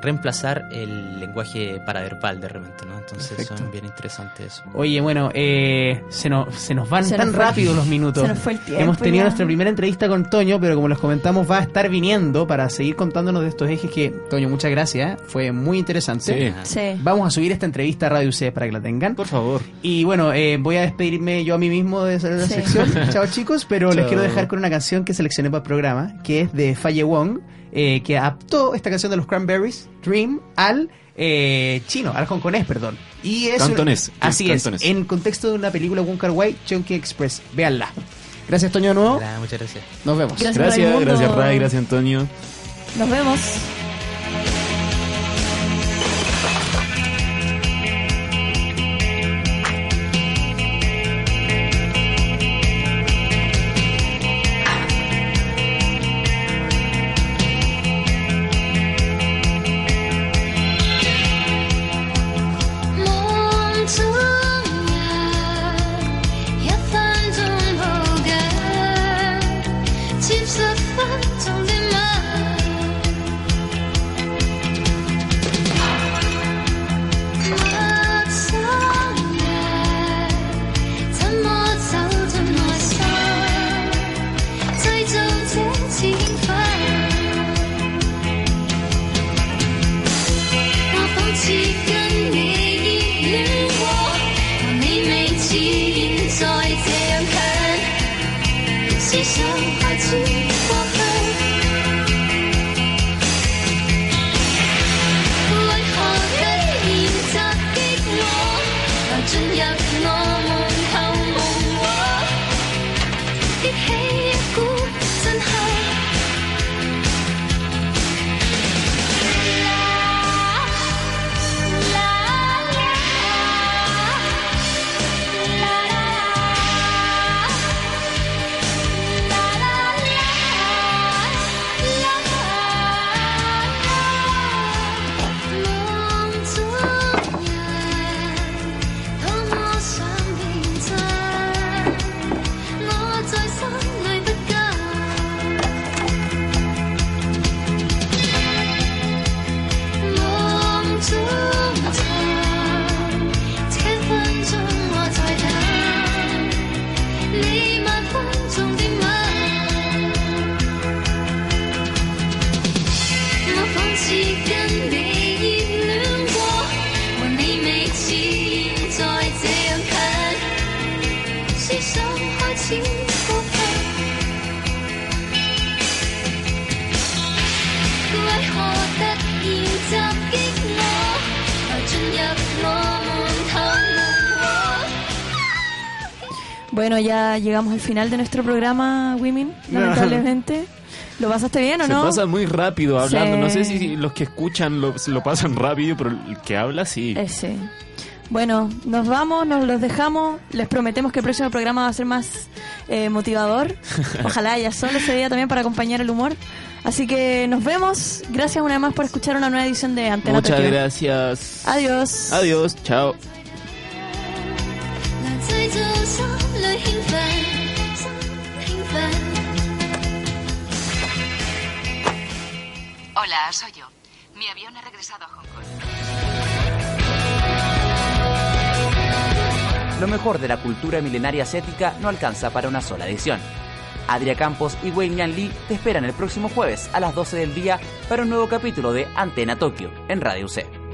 reemplazar el lenguaje paraverbal de repente, ¿no? Entonces Perfecto. son bien interesantes eso. Oye, bueno, eh, se, nos, se nos van Se tan nos fue- rápido los minutos. se nos fue el tiempo Hemos tenido ya. nuestra primera entrevista con Toño, pero como les comentamos, va a estar viniendo para seguir contándonos de estos ejes que, Toño, muchas gracias. ¿eh? Fue muy interesante. Sí. Sí. Vamos a subir esta entrevista a Radio UC para que la tengan. Por favor. Y bueno, eh, voy a despedirme yo a mí mismo de esa Sí. sección. Chao, chicos, pero les quiero dejar con una canción que seleccioné para el programa, que es de Faye Wong, eh, que adaptó esta canción de los Cranberries, Dream, al eh, chino, al hongkonés, perdón. Y es Cantonés, Así es, en contexto de una película Wong Kar Wai, Chunky Express. Véanla. Gracias, Toño, de nuevo. Hola, muchas gracias. Nos vemos. Gracias, Gracias, gracias Ray, gracias Antonio. Nos vemos. Bueno, ya llegamos al final de nuestro programa, Women, lamentablemente. ¿Lo pasaste bien o Se no? pasa muy rápido hablando. Sí. No sé si los que escuchan lo, lo pasan rápido, pero el que habla sí. Eh, sí. Bueno, nos vamos, nos los dejamos. Les prometemos que el próximo programa va a ser más eh, motivador. Ojalá haya sol ese día también para acompañar el humor. Así que nos vemos. Gracias una vez más por escuchar una nueva edición de Antena Muchas Tokio. gracias. Adiós. Adiós, chao. Hola, soy yo. Mi avión ha regresado a Hong Kong. Lo mejor de la cultura milenaria asiática no alcanza para una sola edición. Adria Campos y Wei Yan Lee te esperan el próximo jueves a las 12 del día para un nuevo capítulo de Antena Tokio en Radio C.